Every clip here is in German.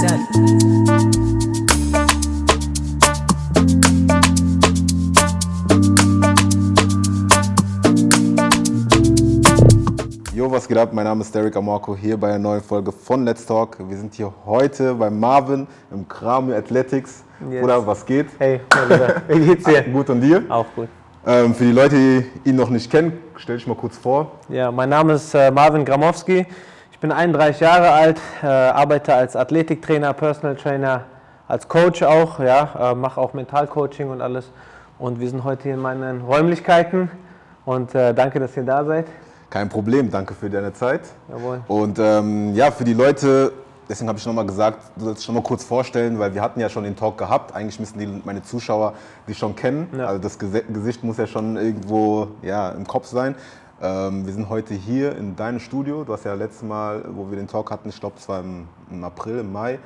Jo, was geht ab? Mein Name ist Derek Amarco hier bei einer neuen Folge von Let's Talk. Wir sind hier heute bei Marvin im Kramio Athletics. Yes. Oder was geht? Hey, wie geht's dir? Gut und dir? Auch gut. Ähm, für die Leute, die ihn noch nicht kennen, stell dich mal kurz vor. Ja, mein Name ist äh, Marvin Gramowski. Ich bin 31 Jahre alt, äh, arbeite als Athletiktrainer, Personal Trainer, als Coach auch, ja, äh, mache auch Mentalcoaching und alles. Und wir sind heute hier in meinen Räumlichkeiten und äh, danke, dass ihr da seid. Kein Problem, danke für deine Zeit. Jawohl. Und ähm, ja, für die Leute, deswegen habe ich nochmal gesagt, du sollst dich schon mal kurz vorstellen, weil wir hatten ja schon den Talk gehabt. Eigentlich müssen die, meine Zuschauer dich schon kennen. Ja. Also das Gesicht muss ja schon irgendwo ja, im Kopf sein. Ähm, wir sind heute hier in deinem Studio. Du hast ja letztes Mal, wo wir den Talk hatten, ich glaube, es war im, im April, im Mai,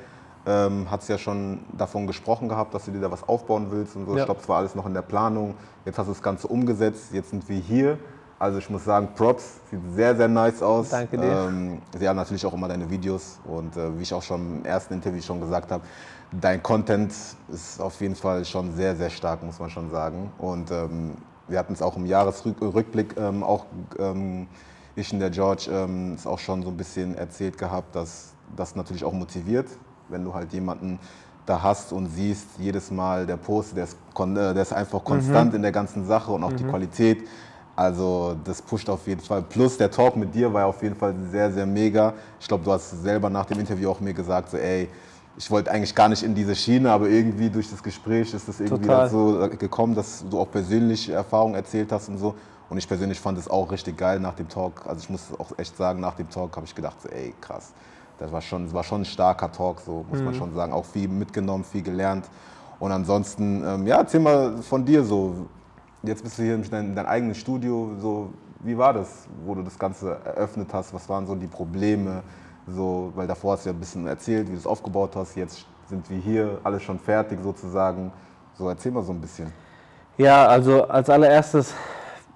ähm, hast ja schon davon gesprochen gehabt, dass du dir da was aufbauen willst und so. Ja. Ich glaube, es war alles noch in der Planung. Jetzt hast du das Ganze umgesetzt. Jetzt sind wir hier. Also ich muss sagen, Props, sieht sehr, sehr nice aus. Danke dir. Ähm, sie haben natürlich auch immer deine Videos und äh, wie ich auch schon im ersten Interview schon gesagt habe, dein Content ist auf jeden Fall schon sehr, sehr stark, muss man schon sagen. Und ähm, wir hatten es auch im Jahresrückblick ähm, auch, ähm, ich und der George, ähm, ist auch schon so ein bisschen erzählt gehabt, dass das natürlich auch motiviert, wenn du halt jemanden da hast und siehst, jedes Mal der Post, der ist, äh, der ist einfach konstant in der ganzen Sache und auch die Qualität. Also das pusht auf jeden Fall. Plus der Talk mit dir war auf jeden Fall sehr, sehr mega. Ich glaube, du hast selber nach dem Interview auch mir gesagt, so ey, ich wollte eigentlich gar nicht in diese Schiene, aber irgendwie durch das Gespräch ist es irgendwie dazu gekommen, dass du auch persönlich Erfahrungen erzählt hast und so. Und ich persönlich fand es auch richtig geil nach dem Talk. Also ich muss auch echt sagen, nach dem Talk habe ich gedacht, so, ey krass, das war schon, das war schon ein starker Talk, so muss man schon sagen. Auch viel mitgenommen, viel gelernt. Und ansonsten, ähm, ja, erzähl mal von dir so. Jetzt bist du hier in deinem dein eigenen Studio. So, wie war das, wo du das Ganze eröffnet hast? Was waren so die Probleme? So, weil davor hast du ja ein bisschen erzählt, wie du es aufgebaut hast. Jetzt sind wir hier, alles schon fertig sozusagen. So, erzähl mal so ein bisschen. Ja, also als allererstes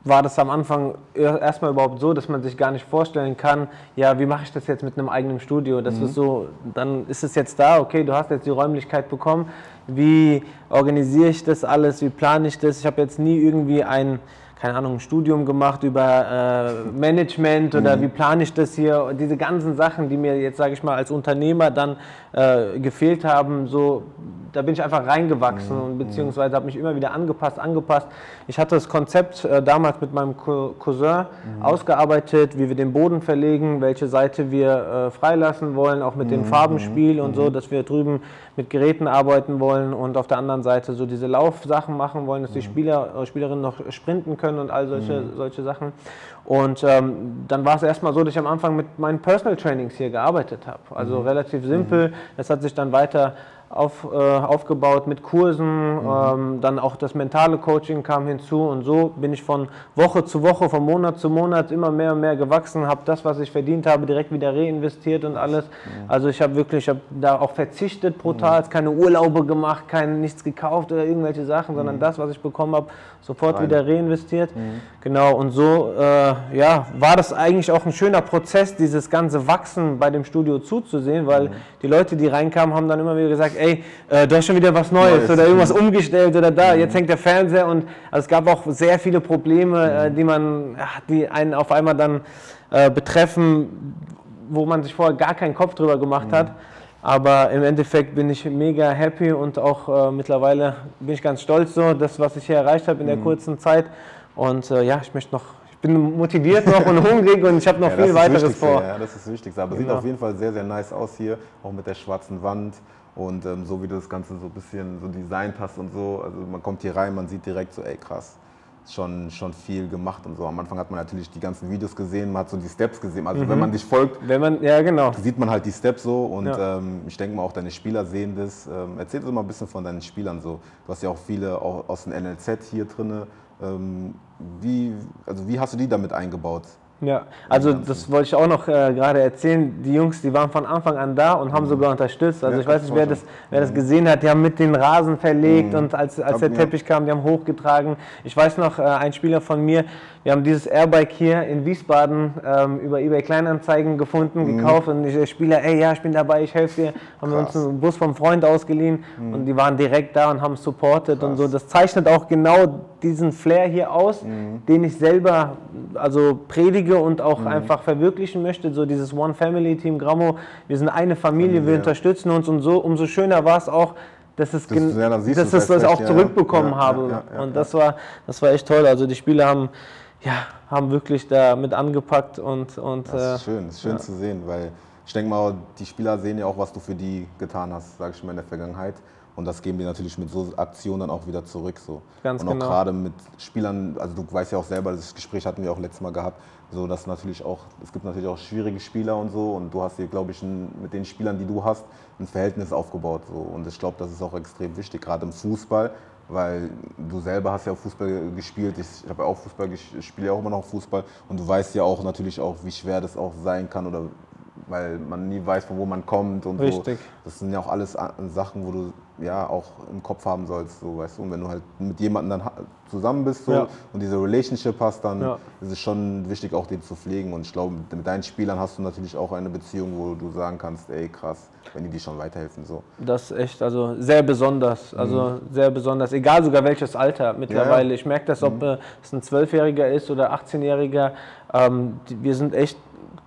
war das am Anfang er- erstmal überhaupt so, dass man sich gar nicht vorstellen kann, ja, wie mache ich das jetzt mit einem eigenen Studio? Das ist so, dann ist es jetzt da, okay, du hast jetzt die Räumlichkeit bekommen. Wie organisiere ich das alles? Wie plane ich das? Ich habe jetzt nie irgendwie ein keine Ahnung, ein Studium gemacht über äh, Management oder wie plane ich das hier, Und diese ganzen Sachen, die mir jetzt, sage ich mal, als Unternehmer dann äh, gefehlt haben, so, da bin ich einfach reingewachsen und beziehungsweise habe mich immer wieder angepasst, angepasst. Ich hatte das Konzept äh, damals mit meinem Co Cousin ausgearbeitet, wie wir den Boden verlegen, welche Seite wir äh, freilassen wollen, auch mit dem Farbenspiel und so, dass wir drüben mit Geräten arbeiten wollen und auf der anderen Seite so diese Laufsachen machen wollen, dass die Spieler, äh, Spielerinnen noch sprinten können und all solche, solche Sachen. Und ähm, dann war es erstmal so, dass ich am Anfang mit meinen Personal Trainings hier gearbeitet habe. Also relativ simpel. Das hat sich dann weiter auf, äh, aufgebaut mit Kursen, ähm, dann auch das mentale Coaching kam hinzu. Und so bin ich von Woche zu Woche, von Monat zu Monat immer mehr und mehr gewachsen, habe das, was ich verdient habe, direkt wieder reinvestiert und alles. Also ich habe wirklich, ich habe da auch verzichtet brutal, keine Urlaube gemacht, kein, nichts gekauft oder irgendwelche Sachen, sondern das, was ich bekommen habe, sofort Rein. wieder reinvestiert. Genau, und so äh, ja, war das eigentlich auch ein schöner Prozess, dieses ganze Wachsen bei dem Studio zuzusehen, weil die Leute, die reinkamen, haben dann immer wieder gesagt, ey, äh, du hast schon wieder was Neues, Neues. oder irgendwas umgestellt oder da, jetzt hängt der Fernseher und also es gab auch sehr viele Probleme, äh, die man, ja, die einen auf einmal dann äh, betreffen, wo man sich vorher gar keinen Kopf drüber gemacht hat. Aber im Endeffekt bin ich mega happy und auch äh, mittlerweile bin ich ganz stolz so, das, was ich hier erreicht habe in der kurzen Zeit. Und äh, ja, ich möchte noch, ich bin motiviert noch und hungrig und ich habe noch Ja, viel weiteres Wichtigste, vor. Ja, das ist das Wichtigste. Aber sieht Genau. auf jeden Fall sehr, sehr nice aus hier, auch mit der schwarzen Wand. Und ähm, so wie du das Ganze so ein bisschen so designt hast und so. Also man kommt hier rein, man sieht direkt so, ey krass, schon, schon viel gemacht und so. Am Anfang hat man natürlich die ganzen Videos gesehen, man hat so die Steps gesehen. Also wenn man dich folgt, Wenn man, ja genau. sieht man halt die Steps so und Ja. ähm, ich denke mal auch deine Spieler sehen das. Ähm, erzähl uns mal ein bisschen von deinen Spielern so. Du hast ja auch viele auch aus dem NLZ hier drin. Ähm, wie, also wie hast du die damit eingebaut? Ja, also das wollte ich auch noch äh, gerade erzählen. Die Jungs, die waren von Anfang an da und haben sogar unterstützt. Also Ja, ich weiß nicht, wer das, wer das gesehen hat. Die haben mit den Rasen verlegt und als, als der. Teppich kam, die haben hochgetragen. Ich weiß noch, äh, ein Spieler von mir, wir haben dieses Airbike hier in Wiesbaden ähm, über eBay Kleinanzeigen gefunden, mhm. gekauft und der Spieler, ey, ja, ich bin dabei, ich helfe dir, haben Krass. wir uns einen Bus vom Freund ausgeliehen mhm. und die waren direkt da und haben supportet Krass. und so. Das zeichnet auch genau diesen Flair hier aus, mhm. den ich selber also predige und auch mhm. einfach verwirklichen möchte. So dieses One Family Team Grammo, wir sind eine Familie, wir unterstützen uns und so. Umso schöner war es auch, dass, es das, ja, dass ich das auch zurückbekommen ja, habe. Ja, und das war, das war echt toll. Also die Spieler haben, ja, haben wirklich da mit angepackt und. und das ist äh, schön, das ist schön zu sehen, weil ich denke mal, die Spieler sehen ja auch, was du für die getan hast, sage ich mal in der Vergangenheit. Und das geben die natürlich mit so Aktionen dann auch wieder zurück. So. Ganz und auch genau. gerade mit Spielern, also du weißt ja auch selber, das Gespräch hatten wir auch letztes Mal gehabt, so dass natürlich auch, es gibt natürlich auch schwierige Spieler und so und du hast hier, glaube ich, ein, mit den Spielern, die du hast, ein Verhältnis aufgebaut. So. Und ich glaube, das ist auch extrem wichtig, gerade im Fußball, weil du selber hast ja auch Fußball gespielt, ich, ich habe ja auch Fußball, ich spiele ja auch immer noch Fußball. Und du weißt ja auch natürlich auch, wie schwer das auch sein kann oder weil man nie weiß, von wo man kommt und Richtig. so. Das sind ja auch alles Sachen, wo du ja auch im Kopf haben sollst, so weißt du. Und wenn du halt mit jemandem dann zusammen bist so, ja. und diese Relationship hast, dann ja. ist es schon wichtig, auch den zu pflegen. Und ich glaube, mit deinen Spielern hast du natürlich auch eine Beziehung, wo du sagen kannst, ey krass, wenn die dir schon weiterhelfen. So. Das ist echt, also sehr besonders. Also mhm. sehr besonders, egal sogar welches Alter mittlerweile. Ja, ich merke das, ob mhm. es ein Zwölfjähriger ist oder 18-Jähriger. Ähm, wir sind echt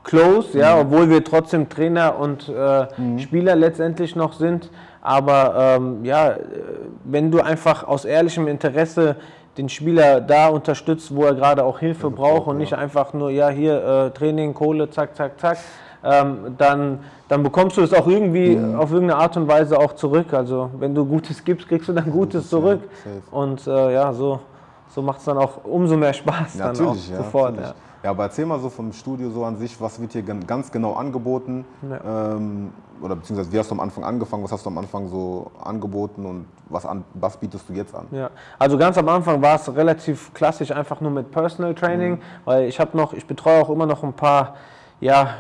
close, ja, mhm. obwohl wir trotzdem Trainer und äh, mhm. Spieler letztendlich noch sind. Aber ähm, ja, wenn du einfach aus ehrlichem Interesse den Spieler da unterstützt, wo er gerade auch Hilfe ja, braucht und nicht einfach nur, ja, hier äh, Training, Kohle, zack, zack, zack, ähm, dann, dann bekommst du es auch irgendwie mhm. auf irgendeine Art und Weise auch zurück. Also wenn du Gutes gibst, kriegst du dann Gutes zurück. Und äh, ja, so, so macht es dann auch umso mehr Spaß ja, dann auch ja, sofort. Ja. Aber erzähl mal so vom Studio so an sich, was wird hier ganz genau angeboten? Ja. Ähm, oder beziehungsweise wie hast du am Anfang angefangen, was hast du am Anfang so angeboten und was, an, was bietest du jetzt an? Ja, also ganz am Anfang war es relativ klassisch, einfach nur mit Personal Training, mhm. weil ich habe noch, ich betreue auch immer noch ein paar, ja,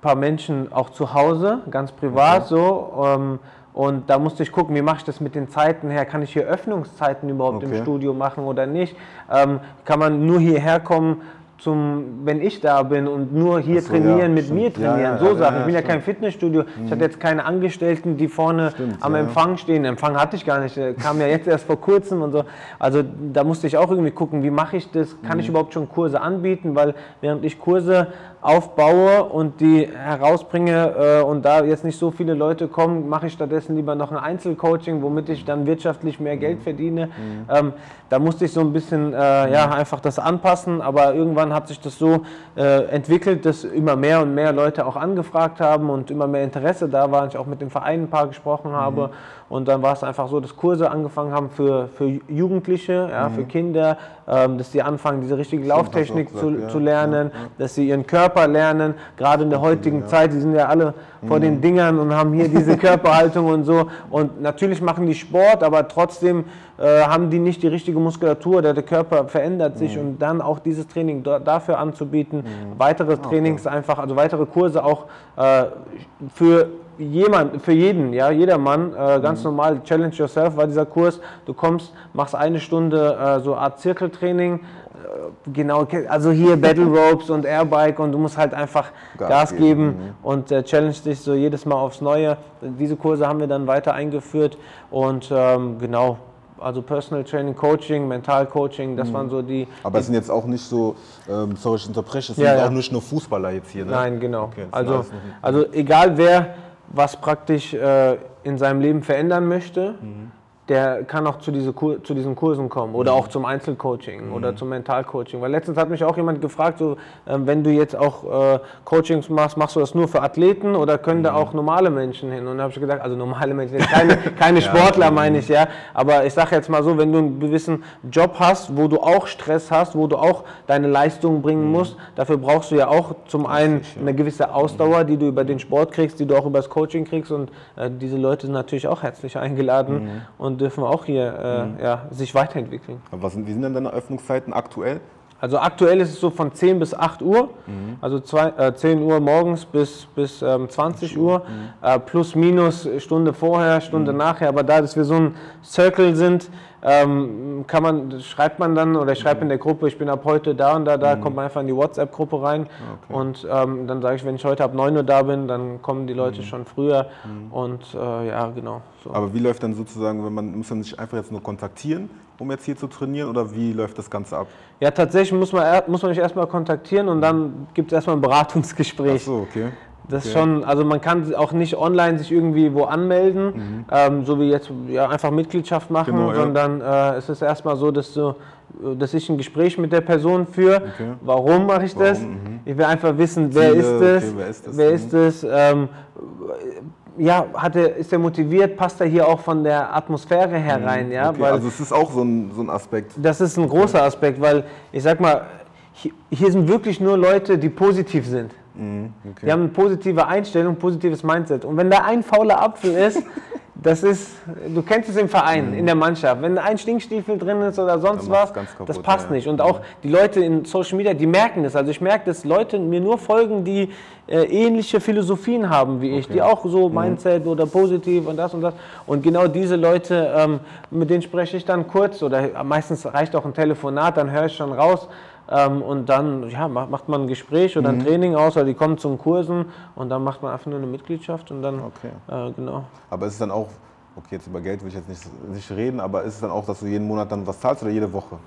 paar Menschen auch zu Hause, ganz privat okay. so. Ähm, und da musste ich gucken, wie mache ich das mit den Zeiten her? Kann ich hier Öffnungszeiten überhaupt okay. im Studio machen oder nicht? Ähm, kann man nur hierher kommen zum, wenn ich da bin und nur hier so, trainieren, ja, mit stimmt. mir trainieren, ja, ja, so Sachen. ich bin ja kein Fitnessstudio. Mhm. Ich hatte jetzt keine Angestellten, die vorne stimmt, am Empfang stehen. Empfang hatte ich gar nicht, kam ja jetzt erst vor kurzem und so. Also da musste ich auch irgendwie gucken, wie mache ich das? Kann mhm. ich überhaupt schon Kurse anbieten? Weil während ich Kurse aufbaue und die herausbringe äh, und da jetzt nicht so viele Leute kommen, mache ich stattdessen lieber noch ein Einzelcoaching, womit ich dann wirtschaftlich mehr Geld mhm. verdiene. Mhm. Ähm, da musste ich so ein bisschen äh, ja, einfach das anpassen, aber irgendwann hat sich das so äh, entwickelt, dass immer mehr und mehr Leute auch angefragt haben und immer mehr Interesse da war. Ich auch mit dem Verein ein paar gesprochen habe. Mhm. Und dann war es einfach so, dass Kurse angefangen haben für, für Jugendliche, ja, mhm. für Kinder, ähm, dass sie anfangen, diese richtige Lauftechnik gesagt, zu, ja. zu lernen, ja, dass sie ihren Körper lernen. Gerade in der heutigen Zeit, die sind ja alle vor den mhm. Dingern und haben hier diese Körperhaltung und so. Und natürlich machen die Sport, aber trotzdem äh, haben die nicht die richtige Muskulatur, der, der Körper verändert sich mhm. und dann auch dieses Training dafür anzubieten, mhm. weitere Trainings okay. einfach, also weitere Kurse auch äh, für jemand, für jeden, ja, jeder Mann, äh, ganz mhm. normal, Challenge Yourself war dieser Kurs. Du kommst, machst eine Stunde äh, so Art Zirkeltraining, äh, genau, also hier Battle Ropes und Airbike und du musst halt einfach Gas, Gas geben, geben mhm. und äh, challenge dich so jedes Mal aufs Neue. Diese Kurse haben wir dann weiter eingeführt und ähm, genau, also Personal Training, Coaching, Mental Coaching, das mhm. waren so die. Aber es sind jetzt auch nicht so, ähm, sorry, ich unterbreche, es sind ja, auch nicht nur Fußballer jetzt hier, ne? Nein, genau. Okay, also, also egal wer was praktisch äh, in seinem Leben verändern möchte, mhm der kann auch zu, diese, zu diesen Kursen kommen oder mhm. auch zum Einzelcoaching mhm. oder zum Mentalcoaching. Weil letztens hat mich auch jemand gefragt, so, äh, wenn du jetzt auch äh, Coachings machst, machst du das nur für Athleten oder können mhm. da auch normale Menschen hin? Und da habe ich gesagt, also normale Menschen, keine, keine Sportler ja, meine ich, ja. Aber ich sage jetzt mal so, wenn du einen gewissen Job hast, wo du auch Stress hast, wo du auch deine Leistung bringen mhm. musst, dafür brauchst du ja auch zum einen eine gewisse Ausdauer, die du über den Sport kriegst, die du auch über das Coaching kriegst und äh, diese Leute sind natürlich auch herzlich eingeladen mhm. Und dürfen auch hier äh, mhm. ja, sich weiterentwickeln. was sind, wie sind denn deine Öffnungszeiten aktuell? Also aktuell ist es so von 10 bis 8 Uhr, mhm. also zwei, äh, 10 Uhr morgens bis, bis ähm, 20 Uhr, mhm. äh, plus minus Stunde vorher, Stunde mhm. nachher. Aber da, dass wir so ein Circle sind, ähm, kann man, schreibt man dann oder ich schreibe in der Gruppe, ich bin ab heute da und da, da kommt man einfach in die WhatsApp-Gruppe rein Okay. und ähm, dann sage ich, wenn ich heute ab 9 Uhr da bin, dann kommen die Leute schon früher und äh, ja, genau. So. Aber wie läuft dann sozusagen, wenn man, muss man sich einfach jetzt nur kontaktieren, um jetzt hier zu trainieren oder wie läuft das Ganze ab? Ja, tatsächlich muss man, muss man mich erstmal kontaktieren und dann gibt es erstmal ein Beratungsgespräch. Ach so, okay. Das ist Okay. schon, also man kann auch nicht online sich irgendwie wo anmelden, ähm, so wie jetzt ja, einfach Mitgliedschaft machen, Mhm. Genau, ja. sondern äh, es ist erstmal so, dass, du, dass ich ein Gespräch mit der Person führe. Okay. Warum mache ich das? Warum? Mhm. Ich will einfach wissen, wer Ziele, ist okay, es, wer ist das? wer Mhm. ist es, ähm, ja, hat er, ist er motiviert, passt er hier auch von der Atmosphäre her rein, ja, Mhm. okay. weil also es ist auch so ein, so ein Aspekt. das ist ein großer Aspekt, weil ich sag mal, hier, hier sind wirklich nur Leute, die positiv sind. Mhm, okay. Die haben eine positive Einstellung, positives Mindset. Und wenn da ein fauler Apfel ist, das ist, du kennst es im Verein, in der Mannschaft. Wenn ein Stinkstiefel drin ist oder sonst was, kaputt, das passt ja. nicht. Und auch die Leute in Social Media, die merken das. Also ich merke, dass Leute mir nur folgen, die äh, ähnliche Philosophien haben wie ich, die auch so Mindset oder positiv und das und das. Und genau diese Leute, ähm, mit denen spreche ich dann kurz oder meistens reicht auch ein Telefonat, dann höre ich schon raus. Ähm, und dann ja, macht, macht man ein Gespräch oder ein Training aus, oder die kommen zu den Kursen und dann macht man einfach nur eine Mitgliedschaft und dann, Okay. äh, genau. Aber ist es dann auch, okay, jetzt über Geld will ich jetzt nicht, nicht reden, aber ist es dann auch, dass du jeden Monat dann was zahlst oder jede Woche?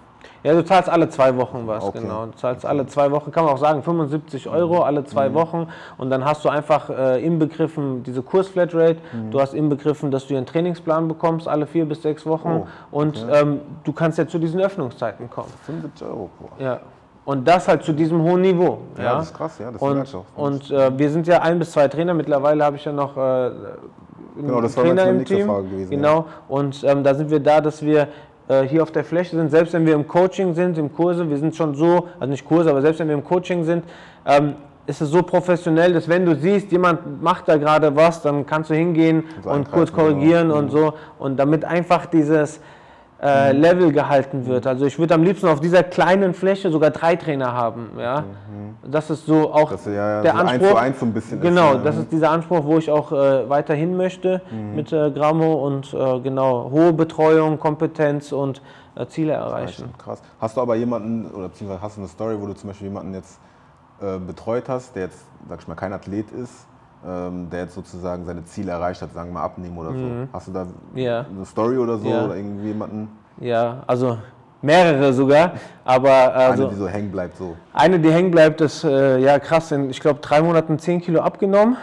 Ja, du zahlst alle zwei Wochen was, Okay. genau. Du zahlst alle zwei Wochen, kann man auch sagen, 75 Euro alle zwei Wochen. Und dann hast du einfach äh, inbegriffen diese Kursflatrate. Du hast inbegriffen, dass du einen Trainingsplan bekommst, alle vier bis sechs Wochen. Oh, Und ähm, du kannst ja zu diesen Öffnungszeiten kommen. 75 Euro. Boah. Ja. Und das halt zu diesem hohen Niveau. Ja, das ist krass, ja, das und auch. und äh, wir sind ja ein bis zwei Trainer. Mittlerweile habe ich ja noch äh, einen Genau, das war Trainer meine im nächste Team. Frage gewesen, ja. Genau. Und ähm, da sind wir da, dass wir hier auf der Fläche sind. Selbst wenn wir im Coaching sind, im Kurse, wir sind schon so, also nicht Kurse, aber selbst wenn wir im Coaching sind, ähm, ist es so professionell, dass wenn du siehst, jemand macht da gerade was, dann kannst du hingehen und kurz eingreifen, korrigieren genau. und so. Und damit einfach dieses äh, Level gehalten wird. Also ich würde am liebsten auf dieser kleinen Fläche sogar drei Trainer haben. Ja? Das ist so auch du ja, ja der so Anspruch. zu eins so ein bisschen ist, genau, ja. das ist dieser Anspruch, wo ich auch äh, weiterhin möchte mit äh, Grammo und äh, genau hohe Betreuung, Kompetenz und äh, Ziele erreichen. Krass. Hast du aber jemanden, oder beziehungsweise hast du eine Story, wo du zum Beispiel jemanden jetzt äh, betreut hast, der jetzt, sag ich mal, kein Athlet ist, der jetzt sozusagen seine Ziele erreicht hat, sagen wir mal abnehmen oder so. Hast du da Ja. eine Story oder so Ja. oder irgendwie jemanden, Ja, also mehrere sogar, aber also eine, die so hängen bleibt so? Eine, die hängen bleibt, ist äh, ja krass, in ich glaube drei Monaten 10 Kilo abgenommen.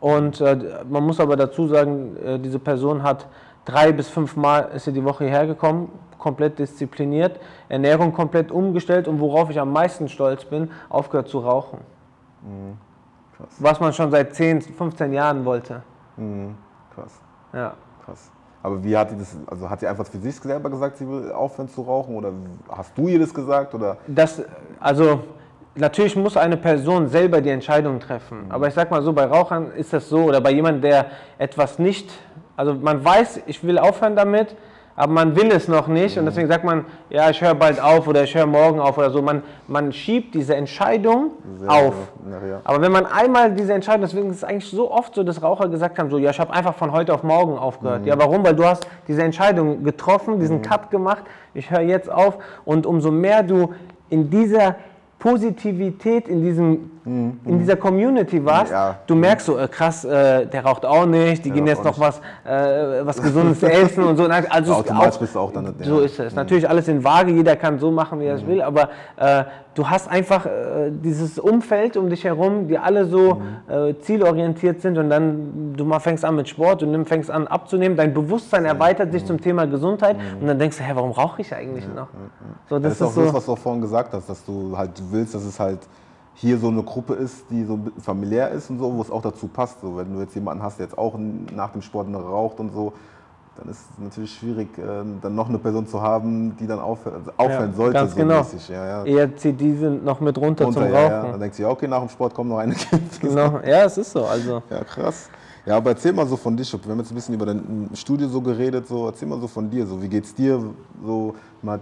Und äh, man muss aber dazu sagen, äh, diese Person hat drei bis fünf Mal ist sie die Woche hierher gekommen, komplett diszipliniert, Ernährung komplett umgestellt und worauf ich am meisten stolz bin, aufgehört zu rauchen. Krass. Was man schon seit 10, 15 Jahren wollte. Mhm. Krass, Ja. krass. Aber wie hat die das, also hat sie einfach für sich selber gesagt, sie will aufhören zu rauchen oder hast du ihr das gesagt oder? Das, also natürlich muss eine Person selber die Entscheidung treffen. Aber ich sag mal so, bei Rauchern ist das so, oder bei jemandem, der etwas nicht, also man weiß, ich will aufhören damit, aber man will es noch nicht und deswegen sagt man, ja, ich höre bald auf oder ich höre morgen auf oder so. Man, man schiebt diese Entscheidung Sehr, auf. ja, ja. Aber wenn man einmal diese Entscheidung, deswegen ist es eigentlich so oft so, dass Raucher gesagt haben, so, ja, ich habe einfach von heute auf morgen aufgehört. Mhm. Ja, warum? Weil du hast diese Entscheidung getroffen, diesen Cut gemacht, ich höre jetzt auf und umso mehr du in dieser Positivität, in, diesem, in dieser Community warst, Mhm. Ja. du merkst so, äh, krass, äh, der raucht auch nicht, die gehen raucht jetzt noch was, äh, was Gesundes essen und so. Also Automatisch auch- bist du auch dann. so ist es. Natürlich alles in Waage, jeder kann so machen, wie er es will, aber äh, du hast einfach äh, dieses Umfeld um dich herum, die alle so äh, zielorientiert sind und dann du mal fängst an mit Sport und dann fängst an abzunehmen, dein Bewusstsein erweitert sich zum Thema Gesundheit und dann denkst du, hä, warum rauche ich eigentlich noch? So, Das das ist auch so. das, was du auch vorhin gesagt hast, dass du halt willst, dass es halt hier so eine Gruppe ist, die so familiär ist und so, wo es auch dazu passt. So, wenn du jetzt jemanden hast, der jetzt auch nach dem Sport noch raucht und so, dann ist es natürlich schwierig, ähm, dann noch eine Person zu haben, die dann aufhören, also aufhören Ja, sollte. ganz so genau. mäßig. Ja, ja. Zieht diese noch mit runter Runter, zum ja, ja. Rauchen. Dann denkt sie, ja, okay, nach dem Sport kommt noch eine. Genau, ja, es ist so. Also. Ja, krass. Ja, aber erzähl mal so von dir. Wir haben jetzt ein bisschen über dein Studio so geredet. So, erzähl mal so von dir. So, wie geht's dir? So,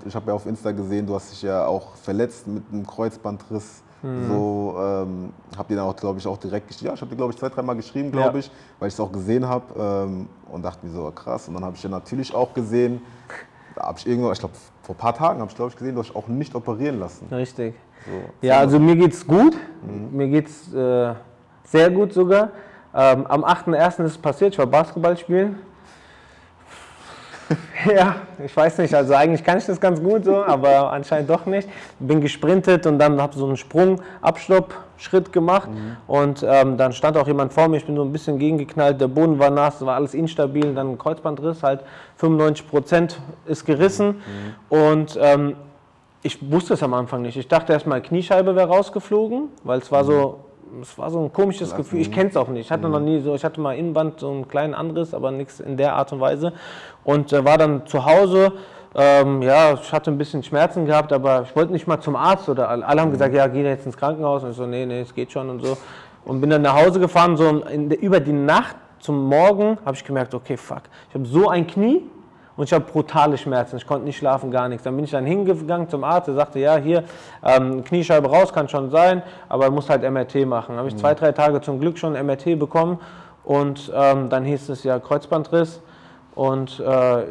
ich habe ja auf Insta gesehen, du hast dich ja auch verletzt mit einem Kreuzbandriss. Mhm. So, ähm, hab dir dann auch, glaube ich, auch direkt geschrieben. Ja, ich habe dir, glaube ich, zwei, dreimal geschrieben, glaube Ja. ich, weil ich es auch gesehen habe ähm, und dachte mir so, krass. Und dann habe ich ja natürlich auch gesehen, Da habe ich irgendwo, ich glaube, vor ein paar Tagen habe ich, glaube ich, gesehen, du hast auch nicht operieren lassen. Richtig. So, ja, also mir geht's gut. Mhm. Mir geht's äh, sehr gut sogar. Ähm, am 8.1. ist es passiert, ich war Basketball spielen. ja, ich weiß nicht, also eigentlich kann ich das ganz gut so, aber anscheinend doch nicht. Bin gesprintet und dann habe so einen Sprung, Abstopp, Schritt gemacht mhm. und ähm, dann stand auch jemand vor mir, ich bin so ein bisschen gegengeknallt, der Boden war nass, war alles instabil, dann ein Kreuzbandriss, halt 95 Prozent ist gerissen mhm. und ähm, ich wusste es am Anfang nicht. Ich dachte erstmal, Kniescheibe wäre rausgeflogen, weil es war so es war so ein komisches Lassen. Gefühl. Ich kenne es auch nicht. Ich hatte mhm. noch nie so, ich hatte mal Innenband so einen kleinen Anriss, aber nichts in der Art und Weise. Und äh, war dann zu Hause. Ähm, ja, ich hatte ein bisschen Schmerzen gehabt, aber ich wollte nicht mal zum Arzt oder alle haben mhm. gesagt, ja, geh jetzt ins Krankenhaus. Und ich so, nee, nee, es geht schon und so. Und bin dann nach Hause gefahren, so der, über die Nacht zum Morgen habe ich gemerkt, okay, fuck, ich habe so ein Knie, und ich habe brutale Schmerzen. Ich konnte nicht schlafen, gar nichts. Dann bin ich dann hingegangen zum Arzt, der sagte, ja, hier, ähm, Kniescheibe raus, kann schon sein, aber er muss halt MRT machen. Habe ich mhm. zwei, drei Tage zum Glück schon MRT bekommen und ähm, dann hieß es ja Kreuzbandriss und äh,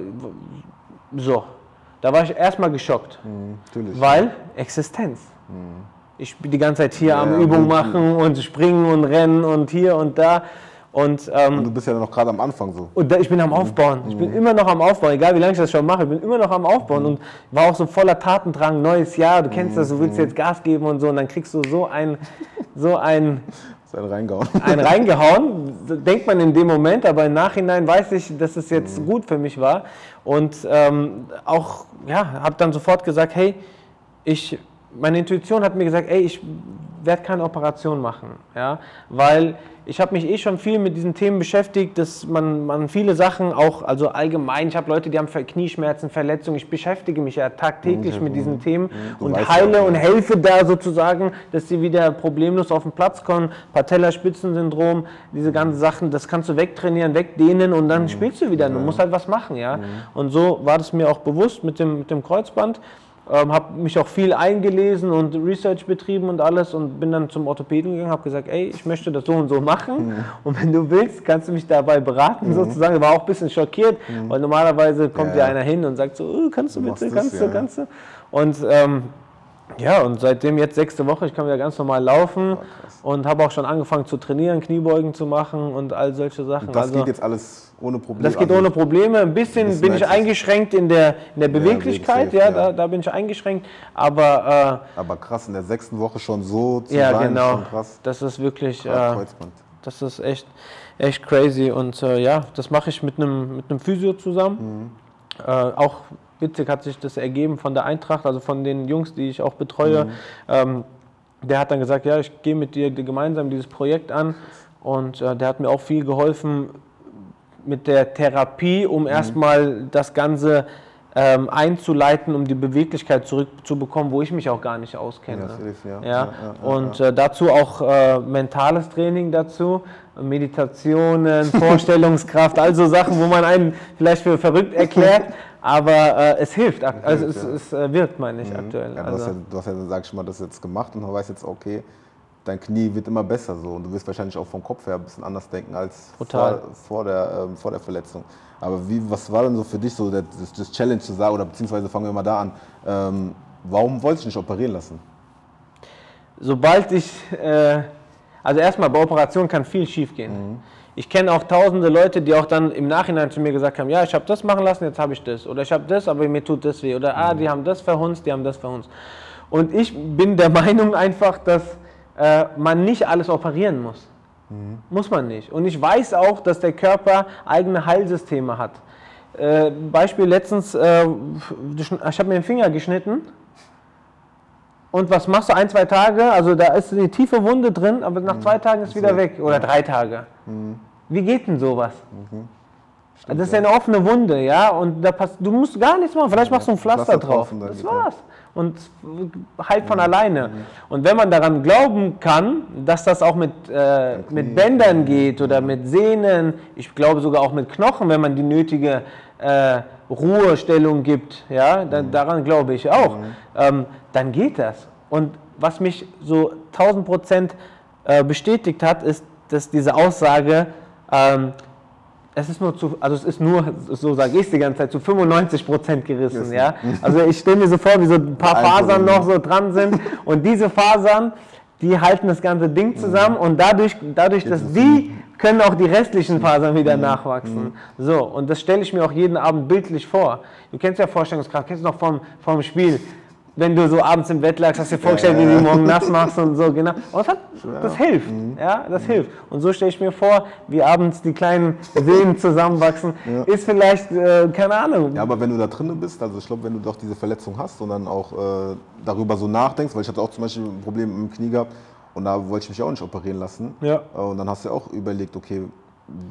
so. Da war ich erstmal geschockt, mhm, weil Existenz. Mhm. Ich bin die ganze Zeit hier ja, am Übung machen und springen und rennen und hier und da. Und, ähm, und, du bist ja noch gerade am Anfang so. Und da, ich bin am Aufbauen. Ich bin mhm. immer noch am Aufbauen, egal wie lange ich das schon mache. Ich bin immer noch am Aufbauen mhm. und war auch so voller Tatendrang. Neues Jahr, du kennst mhm. das, du willst mhm. jetzt Gas geben und so. Und dann kriegst du so ein, so ein, ein reingehauen. Ein reingehauen, denkt man in dem Moment, aber im Nachhinein weiß ich, dass es jetzt mhm. gut für mich war. Und ähm, auch, ja, habe dann sofort gesagt, hey, ich, meine Intuition hat mir gesagt, ey, ich werde keine Operation machen, ja, weil ich habe mich eh schon viel mit diesen Themen beschäftigt, dass man, man viele Sachen auch, also allgemein, ich habe Leute, die haben Knieschmerzen, Verletzungen, ich beschäftige mich ja tagtäglich mhm. mit diesen Themen mhm. und heile ja, und helfe da sozusagen, dass sie wieder problemlos auf den Platz kommen. Patellaspitzensyndrom, diese ganzen Sachen, das kannst du wegtrainieren, wegdehnen und dann mhm. spielst du wieder. Du musst halt was machen, ja. Mhm. Und so war das mir auch bewusst mit dem, mit dem Kreuzband. Ähm, habe mich auch viel eingelesen und Research betrieben und alles und bin dann zum Orthopäden gegangen, habe gesagt, ey, ich möchte das so und so machen mhm. und wenn du willst, kannst du mich dabei beraten mhm. sozusagen. Ich war auch ein bisschen schockiert, mhm. weil normalerweise kommt ja, ja einer hin und sagt so, oh, kannst du, bitte, kannst du, kannst du. Und ähm, ja, und seitdem jetzt sechste Woche, ich kann wieder ganz normal laufen oh, und habe auch schon angefangen zu trainieren, Kniebeugen zu machen und all solche Sachen. Und das also, geht jetzt alles ohne Probleme? Das geht also, ohne Probleme. Ein bisschen bin ich eingeschränkt in der, in der Beweglichkeit, ja, ja, Da, da bin ich eingeschränkt. Aber, äh, aber krass, in der sechsten Woche schon so zu ja, sein, genau. schon krass. Das ist wirklich, äh, das ist echt, echt crazy. Und äh, ja, das mache ich mit einem mit Physio zusammen. Mhm. Äh, auch witzig hat sich das ergeben von der Eintracht, also von den Jungs, die ich auch betreue. Mhm. Ähm, der hat dann gesagt, ja, ich gehe mit dir gemeinsam dieses Projekt an und äh, der hat mir auch viel geholfen mit der Therapie, um mhm. erstmal das Ganze ähm, einzuleiten, um die Beweglichkeit zurückzubekommen, wo ich mich auch gar nicht auskenne. Ja, hilft, ja. Ja, und äh, dazu auch äh, mentales Training dazu, Meditationen, Vorstellungskraft, also Sachen, wo man einen vielleicht für verrückt erklärt, aber äh, es hilft, also es, es äh, wirkt, meine ich, mhm. aktuell. Ja, du, also. hast ja, du hast ja, sag ich mal, das jetzt gemacht und du weißt jetzt, okay, dein Knie wird immer besser so und du wirst wahrscheinlich auch vom Kopf her ein bisschen anders denken als vor, vor, der, ähm, vor der Verletzung. Aber wie, was war denn so für dich so das, das Challenge zu sagen, oder beziehungsweise fangen wir mal da an, ähm, warum wolltest du nicht operieren lassen? Sobald ich, äh, also erstmal bei Operationen kann viel schief gehen. Mhm. Ich kenne auch tausende Leute, die auch dann im Nachhinein zu mir gesagt haben, ja, ich habe das machen lassen, jetzt habe ich das. Oder ich habe das, aber mir tut das weh. Oder, ah, die haben das verhunzt, die haben das verhunzt. Und ich bin der Meinung einfach, dass äh, man nicht alles operieren muss. Mhm. Muss man nicht. Und ich weiß auch, dass der Körper eigene Heilsysteme hat. Äh, Beispiel letztens, äh, ich habe mir den Finger geschnitten und was machst du ein, zwei Tage? Also da ist eine tiefe Wunde drin, aber nach mhm. zwei Tagen ist es wieder weg oder drei Tage. Mhm. Wie geht denn sowas? Mhm. Stimmt, das ist ja eine offene Wunde, ja, und da passt, du musst gar nichts machen. Vielleicht machst du ein Pflaster, Pflaster drauf. Das war's. Und halt von mhm. alleine. Mhm. Und wenn man daran glauben kann, dass das auch mit, äh, mit Bändern geht oder mit Sehnen, ich glaube sogar auch mit Knochen, wenn man die nötige äh, Ruhestellung gibt, ja, da, mhm. daran glaube ich auch, mhm. ähm, dann geht das. Und was mich so 1000 Prozent äh, bestätigt hat, ist, dass diese Aussage, ähm, es ist nur zu, also es ist nur, so sage ich es die ganze Zeit, zu 95 Prozent gerissen, ja. Also ich stelle mir so vor, wie so ein paar Fasern noch so dran sind. Und diese Fasern, die halten das ganze Ding zusammen und dadurch, dadurch dass die können auch die restlichen Fasern wieder nachwachsen. So, und das stelle ich mir auch jeden Abend bildlich vor. Du kennst ja Vorstellungskraft, kennst du noch vom, vom Spiel wenn du so abends im Bett lagst, hast du dir vorgestellt, ja, ja. wie du morgen nass machst und so, genau. Und das, hat, das hilft, mhm. ja, das mhm. hilft. Und so stelle ich mir vor, wie abends die kleinen Seen zusammenwachsen, ja. ist vielleicht, äh, keine Ahnung. Ja, aber wenn du da drinnen bist, also ich glaube, wenn du doch diese Verletzung hast und dann auch äh, darüber so nachdenkst, weil ich hatte auch zum Beispiel ein Problem im Knie gehabt und da wollte ich mich auch nicht operieren lassen. Ja. Äh, und dann hast du auch überlegt, okay,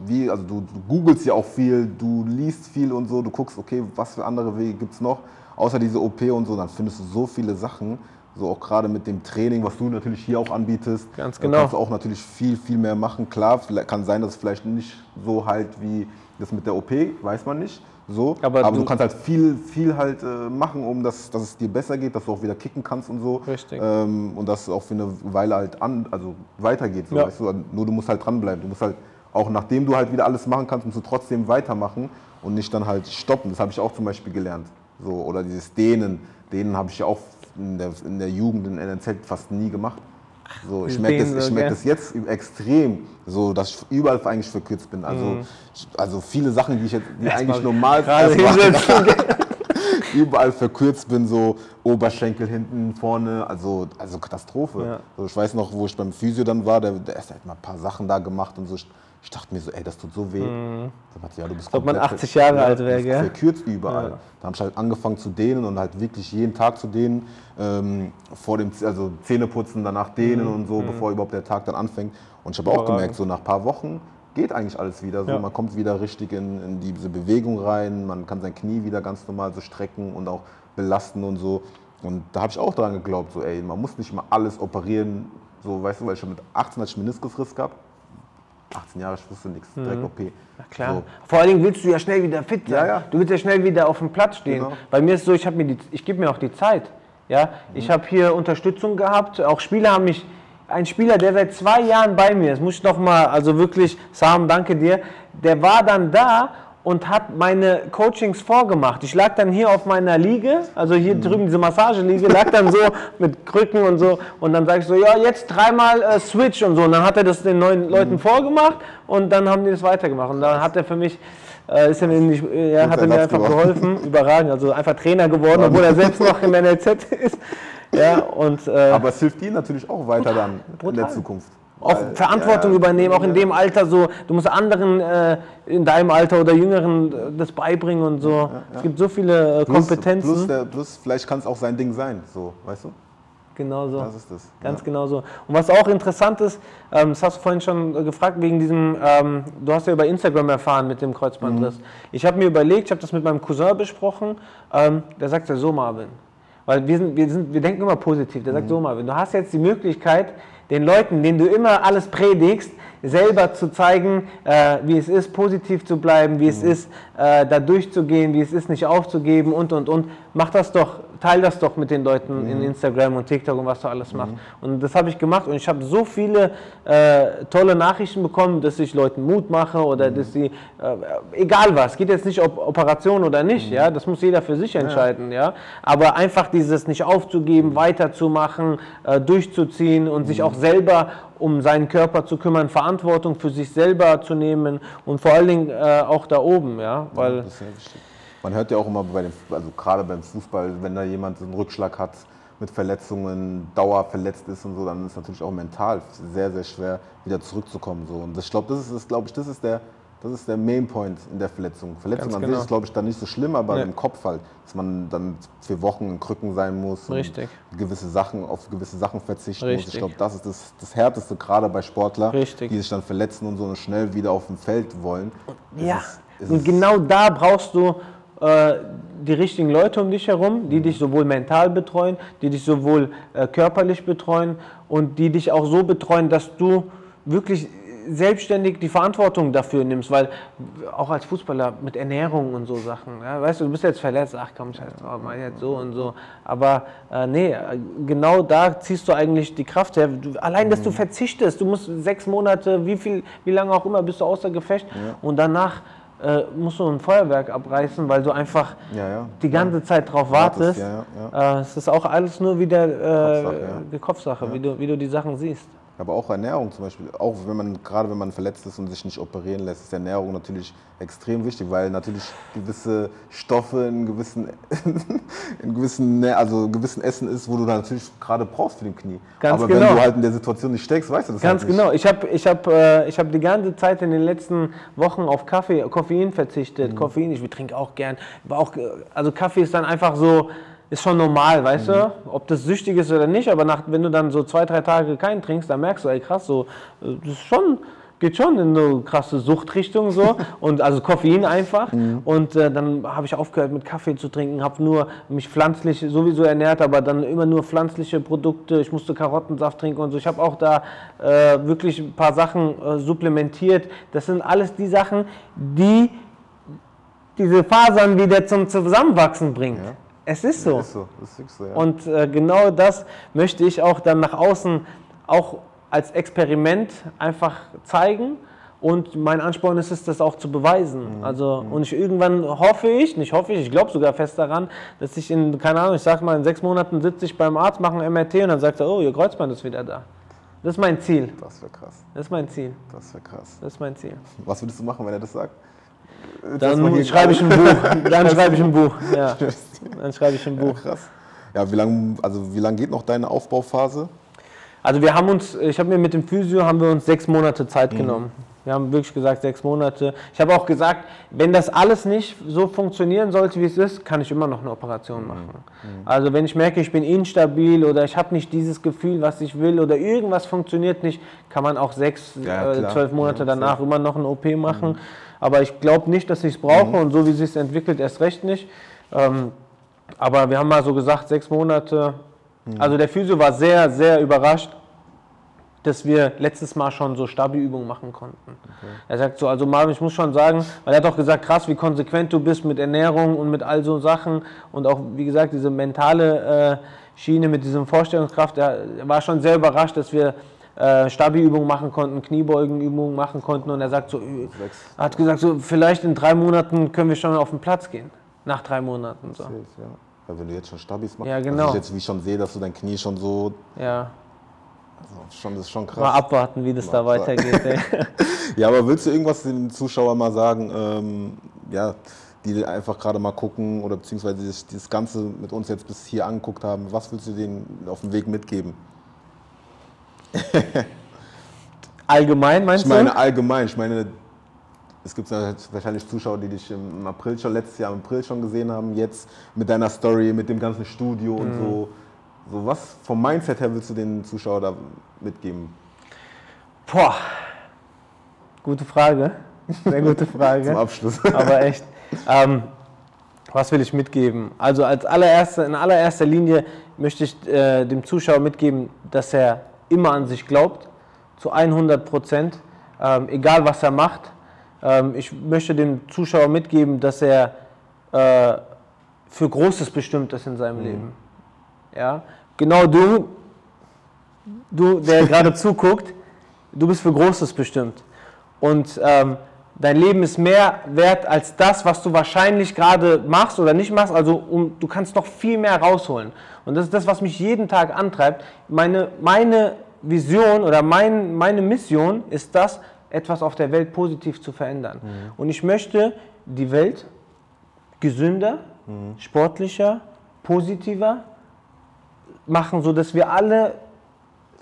wie, also du, du googelst ja auch viel, du liest viel und so, du guckst, okay, was für andere Wege gibt es noch außer diese OP und so, dann findest du so viele Sachen, so auch gerade mit dem Training, was du natürlich hier auch anbietest. Ganz genau. Kannst du auch natürlich viel, viel mehr machen. Klar, kann sein, dass es vielleicht nicht so halt wie das mit der OP, weiß man nicht. So, aber, aber du, du, kannst halt viel, viel halt äh, machen, um das, dass es dir besser geht, dass du auch wieder kicken kannst und so. Richtig. Ähm, und dass es auch für eine Weile halt an, also weitergeht. So, ja. weißt du? Nur du musst halt dranbleiben. Du musst halt, auch nachdem du halt wieder alles machen kannst, musst du trotzdem weitermachen und nicht dann halt stoppen. Das habe ich auch zum Beispiel gelernt. So, oder dieses Dehnen, Dehnen habe ich ja auch in der, in der Jugend in NNZ fast nie gemacht. So, ich merke das, ich merk das jetzt extrem, so, dass ich überall eigentlich verkürzt bin. Also, mhm. also viele Sachen, die ich jetzt, die eigentlich normal überall verkürzt bin, so Oberschenkel hinten, vorne, also, also Katastrophe. Ja. So, ich weiß noch, wo ich beim Physio dann war, der, der hat mal ein paar Sachen da gemacht und so. Ich dachte mir so, ey, das tut so weh. Mhm. Dann hat, ja, du bist Ob man 80 Jahre ja, alt wäre, gell? Verkürzt überall. Ja. Da habe ich halt angefangen zu dehnen und halt wirklich jeden Tag zu dehnen. Ähm, vor dem, also Zähneputzen, danach dehnen mhm. und so, mhm. bevor überhaupt der Tag dann anfängt. Und ich habe auch gemerkt, so nach ein paar Wochen geht eigentlich alles wieder. So, ja. Man kommt wieder richtig in, in, diese Bewegung rein, man kann sein Knie wieder ganz normal so strecken und auch belasten und so. Und da habe ich auch daran geglaubt, so ey, man muss nicht mal alles operieren, so weißt du, weil ich schon mit 18 hatte ich Meniskusriss gehabt 18 Jahre, ich wusste nichts, mhm. direkt OP. Na klar. So. Vor allen Dingen willst du ja schnell wieder fit sein. Ja, ja. Du willst ja schnell wieder auf dem Platz stehen. Genau. Bei mir ist es so, ich, ich gebe mir auch die Zeit. Ja? Mhm. Ich habe hier Unterstützung gehabt. Auch Spieler haben mich, ein Spieler, der seit zwei Jahren bei mir ist, muss ich noch mal, also wirklich, Sam, danke dir, der war dann da und hat meine Coachings vorgemacht. Ich lag dann hier auf meiner Liege, also hier mhm. drüben diese Massageliege, lag dann so mit Krücken und so und dann sage ich so, ja, jetzt dreimal äh, Switch und so und dann hat er das den neuen Leuten mhm. vorgemacht und dann haben die das weitergemacht und dann hat er für mich äh, ist er mir, nicht, äh, hat er mir einfach geholfen, überragend, also einfach Trainer geworden, obwohl er selbst noch im NLZ ist. Ja, und, äh, Aber es hilft Ihnen natürlich auch weiter dann brutal. in der Zukunft auch Weil, Verantwortung ja, übernehmen, auch in dem Alter so, du musst anderen äh, in deinem Alter oder Jüngeren äh, das beibringen und so. Ja, ja. Es gibt so viele äh, Kompetenzen. Plus, der, plus vielleicht kann es auch sein Ding sein, so, weißt du? Genau so. Das ist das. Ganz genau so. Und was auch interessant ist, ähm, das hast du vorhin schon gefragt, wegen diesem, ähm, du hast ja über Instagram erfahren mit dem Kreuzbandriss. Mhm. Ich habe mir überlegt, ich habe das mit meinem Cousin besprochen, ähm, der sagt ja so, Marvin. Weil wir, sind, wir, sind, wir denken immer positiv. Der sagt mhm. so, Marvin, du hast jetzt die Möglichkeit, den Leuten, denen du immer alles predigst, selber zu zeigen, äh, wie es ist, positiv zu bleiben, wie mhm. es ist, äh, da durchzugehen, wie es ist, nicht aufzugeben und, und, und. Mach das doch teile das doch mit den Leuten mhm. in Instagram und TikTok und was du alles machst. Mhm. Und das habe ich gemacht und ich habe so viele äh, tolle Nachrichten bekommen, dass ich Leuten Mut mache oder mhm. dass sie, äh, egal was, geht jetzt nicht ob Operation oder nicht, mhm. ja, das muss jeder für sich entscheiden, ja. ja. Aber einfach dieses nicht aufzugeben, weiterzumachen, äh, durchzuziehen und sich auch selber um seinen Körper zu kümmern, Verantwortung für sich selber zu nehmen und vor allen Dingen äh, auch da oben, ja, weil ja, man hört ja auch immer bei dem, also gerade beim Fußball, wenn da jemand einen Rückschlag hat mit Verletzungen, Dauer verletzt ist und so, dann ist es natürlich auch mental sehr, sehr schwer, wieder zurückzukommen. So. Und ich glaube, das ist, glaube ich, das ist der, das ist der Main Point in der Verletzung. Verletzung Ganz an genau. sich ist, glaube ich, dann nicht so schlimm, aber nee. im Kopf halt, dass man dann für Wochen in Krücken sein muss Richtig. gewisse Sachen, auf gewisse Sachen verzichten Richtig. muss. Ich glaube, das ist das, das Härteste, gerade bei Sportlern, die sich dann verletzen und so und schnell wieder auf dem Feld wollen. Ja, ist, ist und genau da brauchst du äh, die richtigen Leute um dich herum, die dich sowohl mental betreuen, die dich sowohl äh, körperlich betreuen und die dich auch so betreuen, dass du wirklich selbstständig die Verantwortung dafür nimmst, weil auch als Fußballer mit Ernährung und so Sachen, ja, weißt du, du bist jetzt verletzt, ach komm, scheiße, oh, mach jetzt so und so, aber äh, nee, genau da ziehst du eigentlich die Kraft her. Du, allein, dass du verzichtest, du musst sechs Monate, wie viel, wie lange auch immer, bist du außer Gefecht Ja. und danach äh, musst du ein Feuerwerk abreißen, weil du einfach Ja, ja. die ganze Zeit drauf Wartest, ja, Äh, es ist auch alles nur wieder äh, Kopfsache, ja. die Kopfsache, wie, du, wie du die Sachen siehst. Aber auch Ernährung zum Beispiel, auch wenn man, gerade wenn man verletzt ist und sich nicht operieren lässt, ist Ernährung natürlich extrem wichtig, weil natürlich gewisse Stoffe in gewissen, in gewissen, also gewissen Essen ist, wo du dann natürlich gerade brauchst für den Knie. Ganz Aber genau. wenn du halt in der Situation nicht steckst, weißt du das Ganz halt nicht. genau. Ich habe ich hab, äh, ich hab die ganze Zeit in den letzten Wochen auf Kaffee, Koffein verzichtet. Koffein, ich trinke auch gern. Aber auch, äh, also Kaffee ist dann einfach so, ist schon normal, weißt du? Ob das süchtig ist oder nicht, aber nach, wenn du dann so zwei, drei Tage keinen trinkst, dann merkst du, ey krass, so, äh, das ist schon, geht schon in so krasse Suchtrichtung so. und also Koffein einfach. Und äh, dann habe ich aufgehört mit Kaffee zu trinken, habe nur mich pflanzlich sowieso ernährt, aber dann immer nur pflanzliche Produkte. Ich musste Karottensaft trinken und so. Ich habe auch da äh, wirklich ein paar Sachen äh, supplementiert. Das sind alles die Sachen, die diese Fasern wieder zum Zusammenwachsen bringt. Ja. Es ist so. Ist so, ist so, ja. Und äh, genau das möchte ich auch dann nach außen auch als Experiment einfach zeigen. Und mein Ansporn ist es, das auch zu beweisen. Mhm. Also, und ich irgendwann hoffe ich, nicht hoffe ich, ich glaube sogar fest daran, dass ich in, keine Ahnung, ich sag mal, in sechs Monaten sitze ich beim Arzt, mache ein MRT und dann sagt er, oh, Ihr Kreuzband ist wieder da. Das ist mein Ziel. das wäre krass, Das ist mein Ziel. das wäre krass. Das ist mein Ziel. Was würdest du machen, wenn er das sagt? Dann schreibe ich ein Buch. Dann schreibe ich ein Buch. Ja. Dann schreibe ich ein Ja, Buch. krass. Ja, wie lange also wie lang geht noch deine Aufbauphase? Also wir haben uns, ich habe mir mit dem Physio haben wir uns sechs Monate Zeit genommen. Wir haben wirklich gesagt sechs Monate. Ich habe auch gesagt, wenn das alles nicht so funktionieren sollte, wie es ist, kann ich immer noch eine Operation machen. Also wenn ich merke, ich bin instabil oder ich habe nicht dieses Gefühl, was ich will oder irgendwas funktioniert nicht, kann man auch sechs, Ja, äh, zwölf Monate Ja, danach immer noch eine OP machen. Aber ich glaube nicht, dass ich es brauche und so wie es sich entwickelt, erst recht nicht. Ähm, aber wir haben mal so gesagt, sechs Monate. Also der Physio war sehr, sehr überrascht, dass wir letztes Mal schon so Stabi-Übungen machen konnten. Er sagt so, also Marvin, ich muss schon sagen, weil er hat auch gesagt, krass, wie konsequent du bist mit Ernährung und mit all so Sachen und auch, wie gesagt, diese mentale äh, Schiene mit diesem Vorstellungskraft. Er war schon sehr überrascht, dass wir äh, Stabi-Übungen machen konnten, Kniebeugenübungen machen konnten und er sagt so, äh, hat gesagt, so vielleicht in drei Monaten können wir schon auf den Platz gehen. Nach drei Monaten so. Ja. Wenn du jetzt schon Stabis machst, Ja, genau. also ich jetzt wie schon sehe, dass du dein Knie schon so, Ja, also schon, das ist schon mal krass. abwarten, wie das da Mal abwarten. weitergeht. Ja, aber willst du irgendwas den Zuschauern mal sagen, ähm, ja, die einfach gerade mal gucken oder beziehungsweise das, das Ganze mit uns jetzt bis hier angeguckt haben, was willst du denen auf dem Weg mitgeben? Allgemein meinst Ich meine du? allgemein, ich meine, es gibt wahrscheinlich Zuschauer, die dich im April schon, letztes Jahr im April schon gesehen haben, jetzt mit deiner Story, mit dem ganzen Studio und Mhm. so. So was vom Mindset her willst du den Zuschauern da mitgeben? Boah, gute Frage. Sehr gute Zum Frage. Abschluss. Aber echt. Ähm, was will ich mitgeben? Also als allererste, in allererster Linie möchte ich äh, dem Zuschauer mitgeben, dass er immer an sich glaubt, zu 100 Prozent, ähm, egal was er macht. Ähm, ich möchte dem Zuschauer mitgeben, dass er äh, für Großes bestimmt ist in seinem Leben. Ja? Genau du, du, der gerade zuguckt, du bist für Großes bestimmt. Und ähm, dein Leben ist mehr wert als das, was du wahrscheinlich gerade machst oder nicht machst. Also um, du kannst noch viel mehr rausholen. Und das ist das, was mich jeden Tag antreibt. Meine, meine Vision oder mein, meine Mission ist das, etwas auf der Welt positiv zu verändern. Und ich möchte die Welt gesünder, sportlicher, positiver machen, sodass wir alle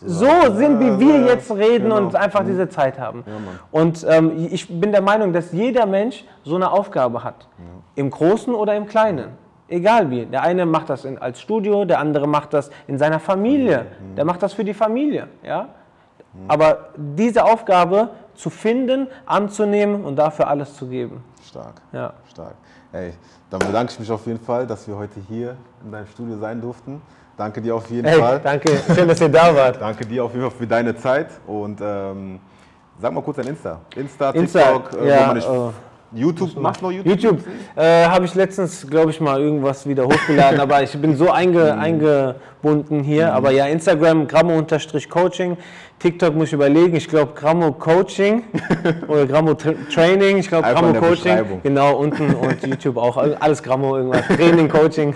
so sind, wie wir jetzt reden und genau. einfach diese Zeit haben. Mann. und ähm, ich bin der Meinung, dass jeder Mensch so eine Aufgabe hat. Im Großen oder im Kleinen. Egal wie. Der eine macht das in, als Studio, der andere macht das in seiner Familie. Der macht das für die Familie. Ja? Aber diese Aufgabe zu finden, anzunehmen und dafür alles zu geben. Stark. Ja. Stark. Ey, dann bedanke ich mich auf jeden Fall, dass wir heute hier in deinem Studio sein durften. Danke dir auf jeden Hey, Fall. danke. Schön, dass ihr da wart. Danke dir auf jeden Fall für deine Zeit und ähm, Sag mal kurz dein Insta. Insta, Insta, TikTok, äh, ja, wo man dich äh, YouTube, machst du noch YouTube? YouTube äh, habe ich letztens, glaube ich, mal irgendwas wieder hochgeladen, aber ich bin so einge, Mhm. eingebunden hier. Aber ja, Instagram, Grammo-Coaching. TikTok muss ich überlegen, ich glaube Grammo Coaching oder Grammo Tra Training, ich glaube Einfach Grammo in der Coaching. Beschreibung. Genau, unten und YouTube auch. Alles Grammo, irgendwas. Training, Coaching.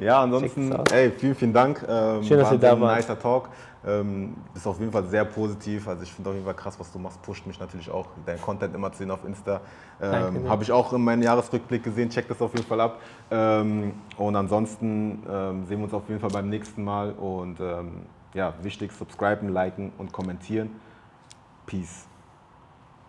Ja, ansonsten, ey, vielen, vielen Dank. Ähm, Schön, dass ihr da wart. nicer Talk. Ähm, bist auf jeden Fall sehr positiv. Also ich finde auf jeden Fall krass, was du machst. Pusht mich natürlich auch, dein Content immer zu sehen auf Insta. Ähm. Habe ich auch in meinem Jahresrückblick gesehen. Check das auf jeden Fall ab. Ähm, und ansonsten ähm, sehen wir uns auf jeden Fall beim nächsten Mal. Und ähm, ja, wichtig, subscriben, liken und kommentieren. Peace.